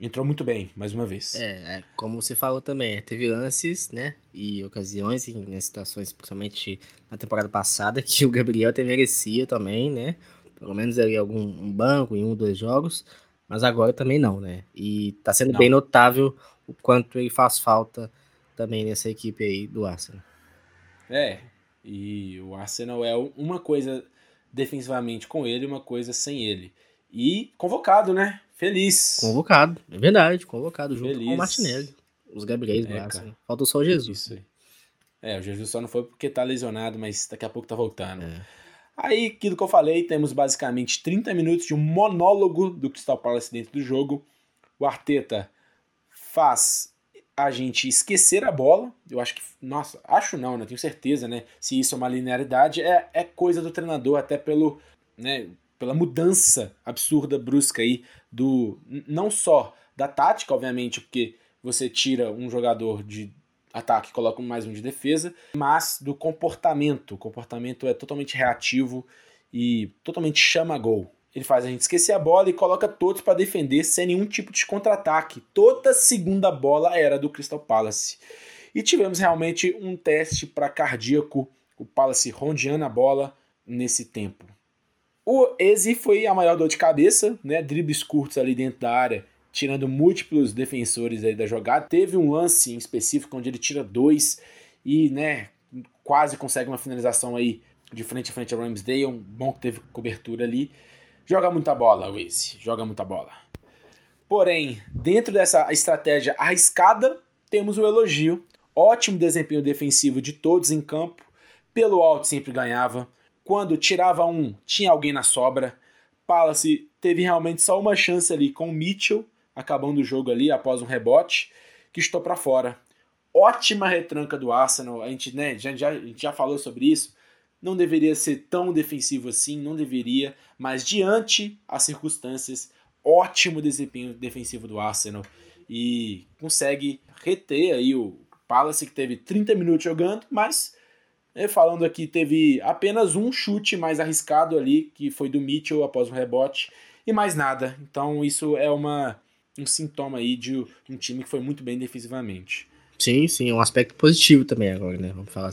Entrou muito bem, mais uma vez. É, é como você falou também, teve lances, né, e ocasiões, em situações, principalmente na temporada passada, *laughs* que o Gabriel até merecia também, né, pelo menos ali algum um banco em um, dois jogos, mas agora também não, né, e tá sendo não. bem notável o quanto ele faz falta também nessa equipe aí do Arsenal. É, e o Arsenal é uma coisa defensivamente com ele, uma coisa sem ele. E convocado, né? Feliz. Convocado, é verdade, convocado junto Feliz. com o Martinelli. Os Gabriéis é, Arsenal. Falta só o Jesus. Isso aí. É, o Jesus só não foi porque tá lesionado, mas daqui a pouco tá voltando. É. Aí, aquilo que eu falei, temos basicamente 30 minutos de um monólogo do Crystal Palace dentro do jogo. O Arteta faz a gente esquecer a bola. Eu acho que, nossa, acho não, né? Tenho certeza, né? Se isso é uma linearidade, é, é coisa do treinador, até pelo, né, pela mudança absurda, brusca aí, do não só da tática, obviamente, porque você tira um jogador de ataque e coloca mais um de defesa, mas do comportamento. O comportamento é totalmente reativo e totalmente chama gol. Ele faz a gente esquecer a bola e coloca todos para defender sem nenhum tipo de contra-ataque. Toda segunda bola era do Crystal Palace. E tivemos realmente um teste para cardíaco, o Palace rondeando a bola nesse tempo. O Eze foi a maior dor de cabeça, né? Dribles curtos ali dentro da área, tirando múltiplos defensores aí da jogada. Teve um lance em específico onde ele tira dois e, né, quase consegue uma finalização aí de frente a frente a Ramsdale. Bom que teve cobertura ali. Joga muita bola, o Eze, joga muita bola. Porém, dentro dessa estratégia arriscada, temos o elogio. Ótimo desempenho defensivo de todos em campo. Pelo alto sempre ganhava quando tirava um, tinha alguém na sobra. Palace teve realmente só uma chance ali com o Mitchell, acabando o jogo ali após um rebote, que estou para fora. Ótima retranca do Arsenal, a gente, né, já, já, a gente já falou sobre isso. Não deveria ser tão defensivo assim, não deveria, mas diante as circunstâncias, ótimo desempenho defensivo do Arsenal e consegue reter aí o Palace que teve 30 minutos jogando, mas falando aqui, teve apenas um chute mais arriscado ali, que foi do Mitchell após um rebote, e mais nada. Então isso é uma, um sintoma aí de um time que foi muito bem defensivamente. Sim, sim, é um aspecto positivo também agora, né? Vamos falar,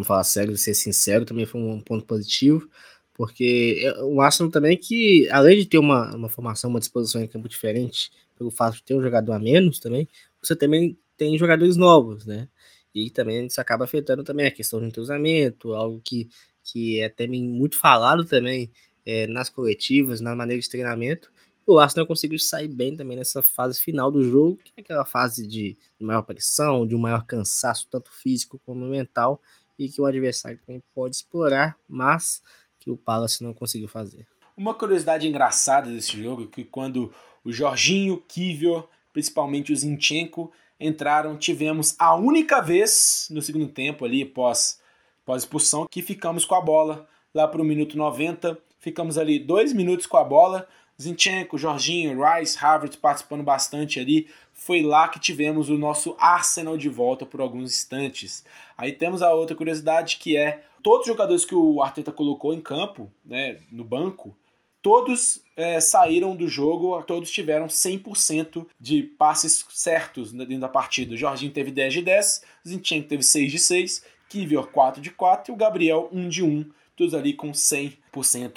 vamos falar sério, ser sincero, também foi um ponto positivo, porque o Arsenal também que, além de ter uma, uma formação, uma disposição em campo diferente, pelo fato de ter um jogador a menos também, você também tem jogadores novos, né? E também isso acaba afetando também a questão do entrosamento, algo que, que é também muito falado também é, nas coletivas, na maneira de treinamento. O Arsenal conseguiu sair bem também nessa fase final do jogo, que é aquela fase de maior pressão, de um maior cansaço, tanto físico como mental, e que o adversário também pode explorar, mas que o Palace não conseguiu fazer. Uma curiosidade engraçada desse jogo é que quando o Jorginho, Kivio, principalmente o Zinchenko, entraram, tivemos a única vez no segundo tempo ali, pós, pós expulsão, que ficamos com a bola lá para o minuto 90. Ficamos ali dois minutos com a bola. Zinchenko, Jorginho, Rice, Harvard participando bastante ali. Foi lá que tivemos o nosso Arsenal de volta por alguns instantes. Aí temos a outra curiosidade que é todos os jogadores que o Arteta colocou em campo, né, no banco, todos é, saíram do jogo, todos tiveram 100% de passes certos dentro da partida. O Jorginho teve 10 de 10, o Zinchenko teve 6 de 6, Kivior 4 de 4 e o Gabriel 1 de 1, todos ali com 100%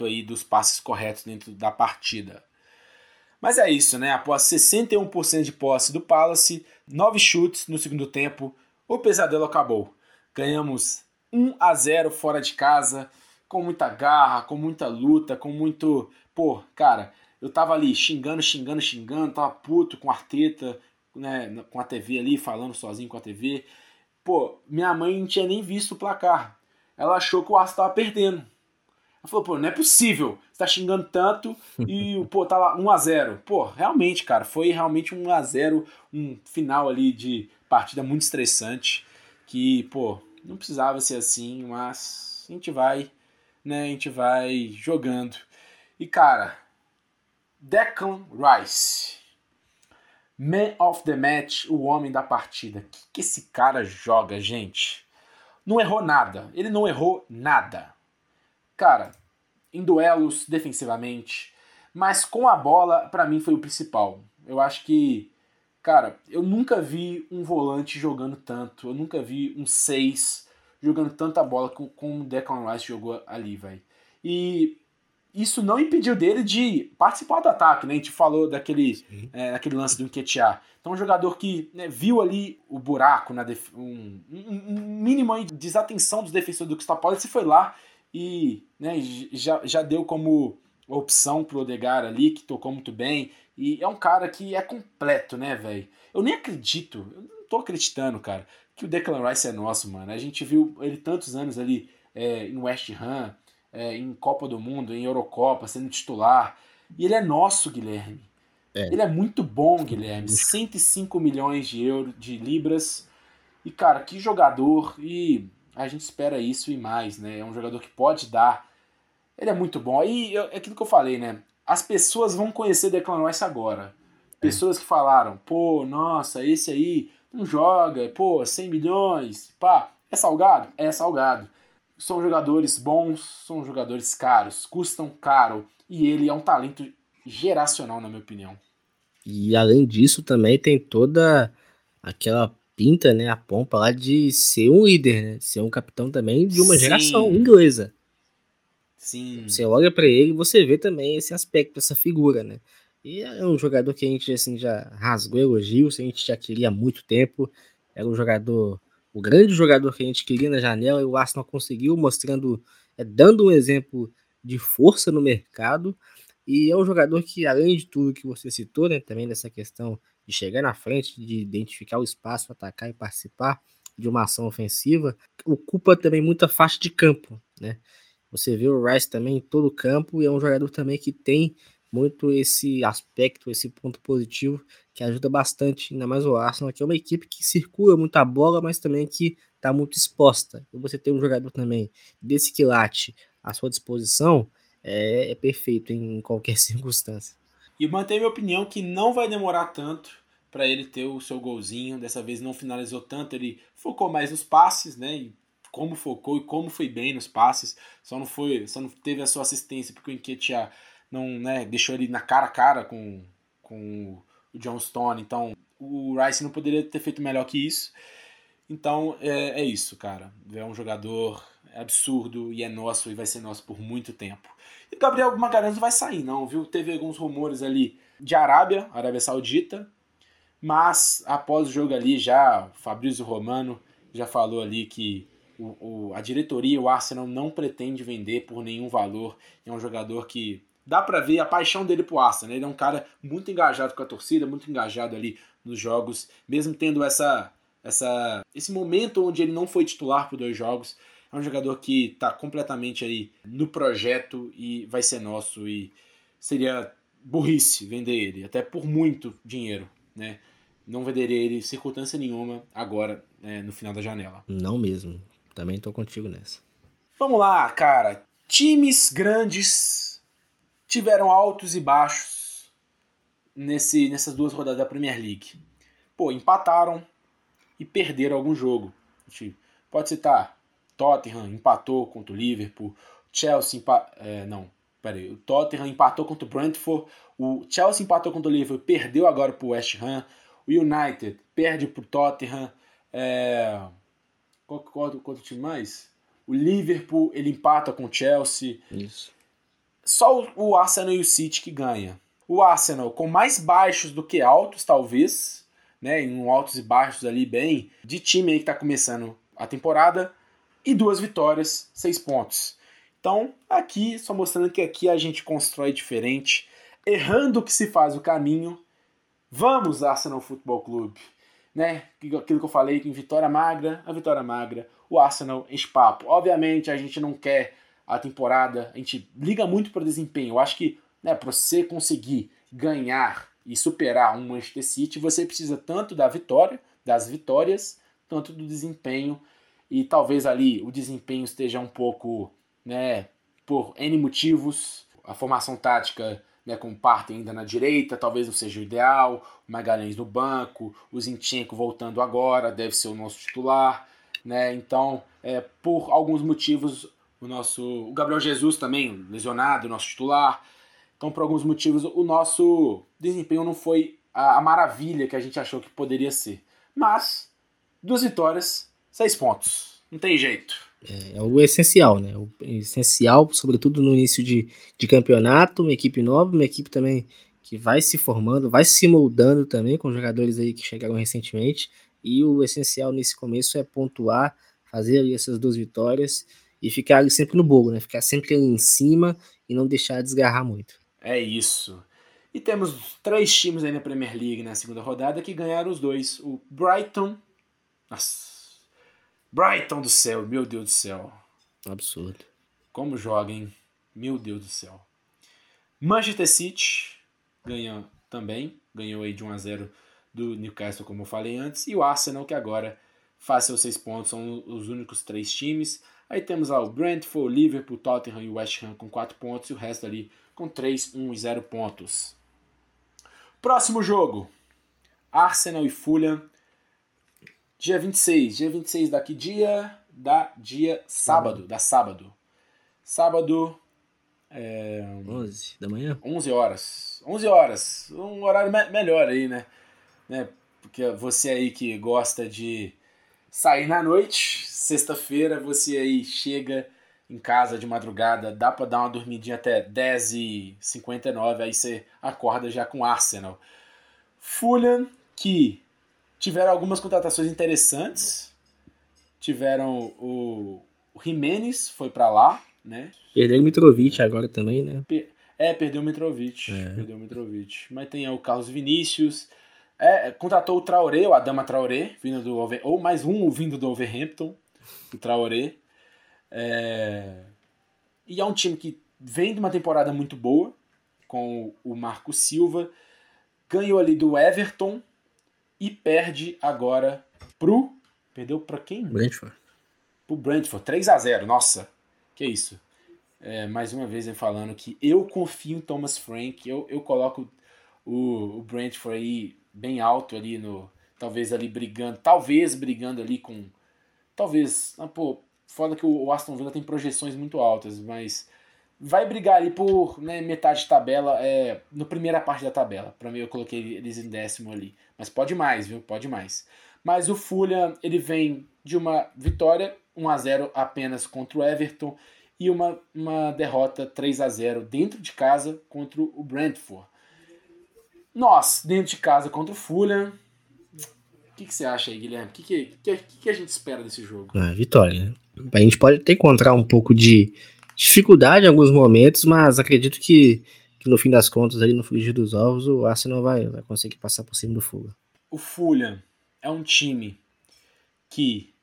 aí dos passes corretos dentro da partida. Mas é isso, né? Após 61% de posse do Palace, 9 chutes no segundo tempo, o pesadelo acabou. Ganhamos 1 a 0 fora de casa com muita garra, com muita luta, com muito. Pô, cara, eu tava ali xingando, xingando, xingando, tava puto com a Arteta, né, com a TV ali, falando sozinho com a TV. Pô, minha mãe não tinha nem visto o placar. Ela achou que o Arsenal tava perdendo. Falou, pô, não é possível. Você tá xingando tanto e, pô, tá lá 1x0. Pô, realmente, cara, foi realmente 1x0, um final ali de partida muito estressante. Que, pô, não precisava ser assim, mas a gente vai né? A gente vai jogando. E cara, Declan Rice, Man of the Match, o homem da partida. O que, que esse cara joga, gente? Não errou nada. Ele não errou nada. Cara, em duelos, defensivamente, mas com a bola, para mim foi o principal. Eu acho que, cara, eu nunca vi um volante jogando tanto. Eu nunca vi um 6 jogando tanta bola como o Declan Rice jogou ali, velho. E isso não impediu dele de participar do ataque, né? A gente falou daquele, é, daquele lance do Nketiah. Então, um jogador que né, viu ali o buraco, na um, um, um mínimo de desatenção dos defensores do Crystal Palace, foi lá e né, já, já deu como opção pro Odegar ali, que tocou muito bem. E é um cara que é completo, né, velho? Eu nem acredito, eu não tô acreditando, cara, que o Declan Rice é nosso, mano. A gente viu ele tantos anos ali é, em West Ham, é, em Copa do Mundo, em Eurocopa, sendo titular. E ele é nosso, Guilherme. É. Ele é muito bom, Guilherme. 105 milhões de euros, de libras. E, cara, que jogador. E a gente espera isso e mais, né? É um jogador que pode dar. Ele é muito bom. E é aquilo que eu falei, né? As pessoas vão conhecer Declan Rice agora. Pessoas que falaram, pô, nossa, esse aí não joga, pô, 100 milhões, pá, é salgado? É salgado. São jogadores bons, são jogadores caros, custam caro, e ele é um talento geracional, na minha opinião. E além disso, também tem toda aquela pinta, né, a pompa lá de ser um líder, né, ser um capitão também de uma Sim. geração inglesa. Sim. Você olha para ele e você vê também esse aspecto, essa figura, né? E é um jogador que a gente assim, já rasgou elogios, a gente já queria há muito tempo. Era um jogador, o grande jogador que a gente queria na janela, e o Arsenal conseguiu, mostrando, é, dando um exemplo de força no mercado. E é um jogador que, além de tudo que você citou, né, também dessa questão de chegar na frente, de identificar o espaço, atacar e participar de uma ação ofensiva, ocupa também muita faixa de campo, né? Você vê o Rice também em todo o campo e é um jogador também que tem muito esse aspecto, esse ponto positivo que ajuda bastante, ainda mais o Arsenal, que é uma equipe que circula muita bola, mas também que está muito exposta. E você tem um jogador também desse quilate à sua disposição, é, é perfeito em qualquer *laughs* circunstância. E mantenho minha opinião que não vai demorar tanto para ele ter o seu golzinho. Dessa vez não finalizou tanto, ele focou mais nos passes, né? E como focou e como foi bem nos passes. Só não foi, só não teve a sua assistência porque o Enquetear não né, deixou ele na cara a cara com, com o John Stone. Então o Rice não poderia ter feito melhor que isso. Então é, é isso, cara. É um jogador absurdo e é nosso e vai ser nosso por muito tempo. E Gabriel Magalhães não vai sair, não, viu? Teve alguns rumores ali de Arábia, Arábia Saudita, mas após o jogo ali já, o Fabrício Romano já falou ali que o, o, a diretoria, o Arsenal, não pretende vender por nenhum valor. É um jogador que dá para ver a paixão dele pro Arsenal. Né? Ele é um cara muito engajado com a torcida, muito engajado ali nos jogos, mesmo tendo essa, essa esse momento onde ele não foi titular por dois jogos. É um jogador que está completamente aí no projeto e vai ser nosso e seria burrice vender ele, até por muito dinheiro, né? Não venderia ele circunstância nenhuma agora, né, no final da janela. Não mesmo. Também tô contigo nessa. Vamos lá, cara. Times grandes tiveram altos e baixos nesse, nessas duas rodadas da Premier League. Pô, empataram e perderam algum jogo. A gente pode citar Tottenham empatou contra o Liverpool, Chelsea é, não, peraí, o Tottenham empatou contra o Brentford, o Chelsea empatou contra o Liverpool, perdeu agora para o West Ham, o United perde para o Tottenham, é, qual, qual, qual time mais? O Liverpool ele empata com o Chelsea. Isso. Só o Arsenal e o City que ganha. O Arsenal com mais baixos do que altos, talvez, né? Em um altos e baixos ali bem, de time aí que está começando a temporada e duas vitórias, seis pontos. Então, aqui, só mostrando que aqui a gente constrói diferente, errando o que se faz o caminho. Vamos, Arsenal Futebol Clube. Né? Aquilo que eu falei, em vitória magra, a vitória magra, o Arsenal enche papo. Obviamente, a gente não quer a temporada, a gente liga muito para o desempenho. Eu acho que né, para você conseguir ganhar e superar um Manchester City, você precisa tanto da vitória, das vitórias, tanto do desempenho e talvez ali o desempenho esteja um pouco, né, por N motivos, a formação tática né, com parte ainda na direita, talvez não seja o ideal, o Magalhães no banco, o Zinchenko voltando agora, deve ser o nosso titular, né, então, é, por alguns motivos, o nosso, o Gabriel Jesus também lesionado, nosso titular, então por alguns motivos o nosso desempenho não foi a, a maravilha que a gente achou que poderia ser, mas duas vitórias Seis pontos. Não tem jeito. É, é, o essencial, né? O essencial, sobretudo no início de, de campeonato, uma equipe nova, uma equipe também que vai se formando, vai se moldando também com jogadores aí que chegaram recentemente. E o essencial nesse começo é pontuar, fazer ali essas duas vitórias e ficar ali sempre no bolo, né? Ficar sempre ali em cima e não deixar desgarrar muito. É isso. E temos três times aí na Premier League na segunda rodada que ganharam os dois. O Brighton. Nossa, Brighton do céu, meu Deus do céu. Absurdo. Como joga, hein? Meu Deus do céu. Manchester City ganha também, ganhou aí de 1 a 0 do Newcastle, como eu falei antes, e o Arsenal que agora faz seus seis pontos, são os únicos três times. Aí temos lá o Brentford, Liverpool, Tottenham e West Ham com 4 pontos e o resto ali com 3, 1 e 0 pontos. Próximo jogo: Arsenal e Fulham. Dia 26. Dia 26 daqui dia? Da dia sábado. Da sábado. Sábado. É, 11 da manhã? 11 horas. 11 horas. Um horário me melhor aí, né? né? Porque você aí que gosta de sair na noite, sexta-feira, você aí chega em casa de madrugada, dá para dar uma dormidinha até 10h59, aí você acorda já com Arsenal. Fulham, que Tiveram algumas contratações interessantes. Tiveram o, o Jimenez, foi para lá, né? Perdeu o Mitrovic agora também, né? É, perdeu o Mitrovic. É. Perdeu o Mitrovic. Mas tem o Carlos Vinícius. É, contratou o Traoré, o Adama Traoré, vindo do ou mais um vindo do Overhampton, o Traoré. É, e é um time que vem de uma temporada muito boa, com o Marco Silva. Ganhou ali do Everton, e perde agora pro. Perdeu para quem? Brentford. Pro Brentford, 3 a 0 Nossa, que isso. É, mais uma vez eu falando que eu confio em Thomas Frank, eu, eu coloco o, o Brentford aí bem alto ali no. Talvez ali brigando, talvez brigando ali com. Talvez. Ah, pô, foda que o Aston Villa tem projeções muito altas, mas vai brigar ali por né, metade de tabela, é, no primeira parte da tabela. Para mim eu coloquei eles em décimo ali, mas pode mais, viu? Pode mais. Mas o Fulham, ele vem de uma vitória 1 a 0 apenas contra o Everton e uma, uma derrota 3 a 0 dentro de casa contra o Brentford. Nós, dentro de casa contra o Fulham, o que, que, você acha aí, Guilherme? O que, que, que, que, a gente espera desse jogo? Ah, vitória, né? A gente pode até encontrar um pouco de dificuldade em alguns momentos, mas acredito que, que no fim das contas, ali no frigir dos ovos, o Arsenal vai, vai conseguir passar por cima do Fulham. O Fulham é um time que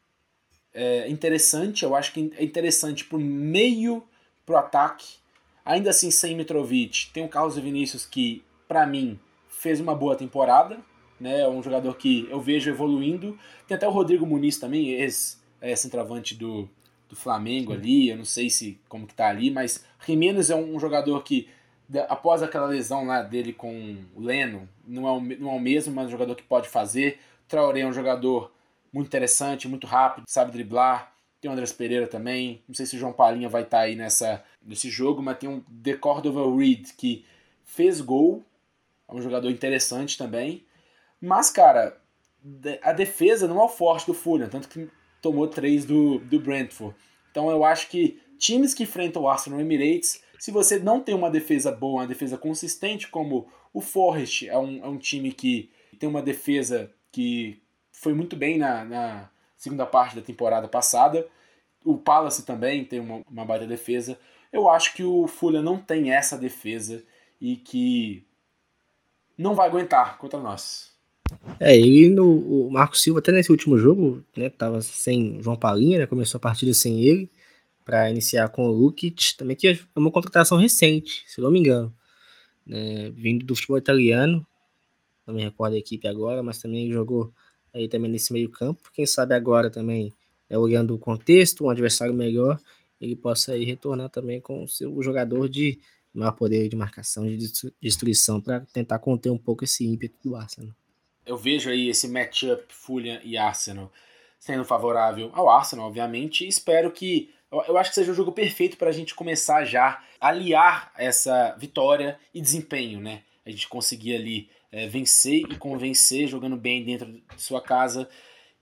é interessante, eu acho que é interessante pro meio, pro ataque, ainda assim sem Mitrovic. Tem o Carlos Vinícius que, para mim, fez uma boa temporada, né? É um jogador que eu vejo evoluindo. Tem até o Rodrigo Muniz também, ex-centroavante do, do Flamengo ali, eu não sei se como que tá ali, mas Jimenez é um jogador que após aquela lesão lá dele com o Leno, não é o, não é o mesmo, mas é um jogador que pode fazer. Traoré é um jogador muito interessante, muito rápido, sabe driblar. Tem o Andrés Pereira também. Não sei se o João Palinha vai estar tá aí nessa, nesse jogo, mas tem um The Cordova Reed que fez gol. É um jogador interessante também. Mas, cara, a defesa não é o forte do Fulham, tanto que tomou três do, do Brentford. Então eu acho que times que enfrentam o Arsenal Emirates, se você não tem uma defesa boa, uma defesa consistente, como o Forest é um, é um time que tem uma defesa que foi muito bem na, na segunda parte da temporada passada, o Palace também tem uma, uma baita defesa. Eu acho que o Fulham não tem essa defesa e que não vai aguentar contra nós. É, ele no o Marco Silva até nesse último jogo, né, tava sem João Paulinho, né, começou a partida sem ele para iniciar com o Lukic, também que é uma contratação recente, se não me engano, né, vindo do futebol italiano, não me recordo a equipe agora, mas também jogou aí também nesse meio campo, quem sabe agora também, né, olhando o contexto, um adversário melhor, ele possa aí retornar também com o seu jogador de maior poder de marcação, de destruição, para tentar conter um pouco esse ímpeto do Arsenal eu vejo aí esse matchup Fulham e Arsenal sendo favorável ao Arsenal, obviamente, e espero que. Eu acho que seja o jogo perfeito para a gente começar já a aliar essa vitória e desempenho, né? A gente conseguir ali é, vencer e convencer, jogando bem dentro de sua casa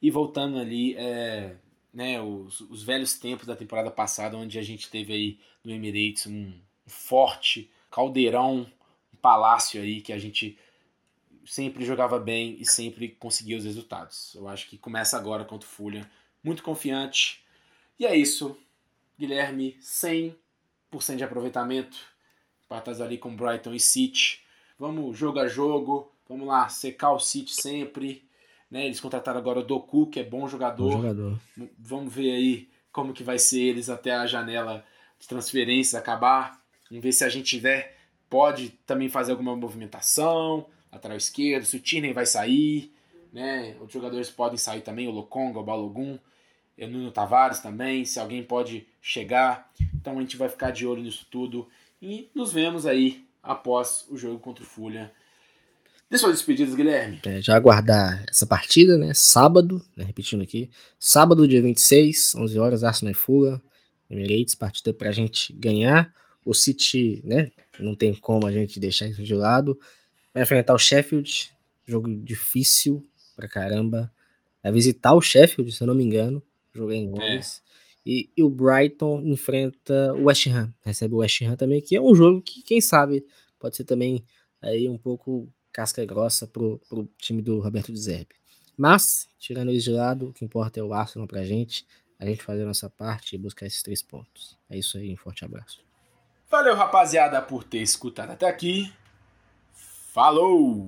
e voltando ali, é, né, os, os, velhos tempos da temporada passada, onde a gente teve aí no Emirates um forte caldeirão, um palácio aí que a gente sempre jogava bem e sempre conseguia os resultados. Eu acho que começa agora contra o Fulham, muito confiante. E é isso. Guilherme, 100% de aproveitamento. Patas ali com Brighton e City. Vamos jogo a jogo. Vamos lá, secar o City sempre. Né? Eles contrataram agora o Doku, que é bom jogador. bom jogador. Vamos ver aí como que vai ser eles até a janela de transferências acabar. Vamos ver se a gente tiver, pode também fazer alguma movimentação lateral esquerdo, se o Tierney vai sair, né? Outros jogadores podem sair também, o Lokonga, o Balogun, o Nuno Tavares também, se alguém pode chegar. Então a gente vai ficar de olho nisso tudo e nos vemos aí após o jogo contra o Fulham. Dê suas despedidas, Guilherme. É, já aguardar essa partida, né? Sábado, né? repetindo aqui, sábado, dia 26, 11 horas, Arsenal e Fulham, Emirates, partida pra gente ganhar. O City, né? Não tem como a gente deixar isso de lado. Vai enfrentar o Sheffield, jogo difícil pra caramba. Vai visitar o Sheffield, se eu não me engano, jogo em Londres. É. E, e, o Brighton enfrenta o West Ham, recebe o West Ham também, que é um jogo que, quem sabe, pode ser também aí um pouco casca grossa pro, pro time do Roberto de Zerbe. Mas, tirando eles de lado, o que importa é o Arsenal pra gente, a gente fazer a nossa parte e buscar esses três pontos. É isso aí, um forte abraço. Valeu, rapaziada, por ter escutado até aqui. Falou!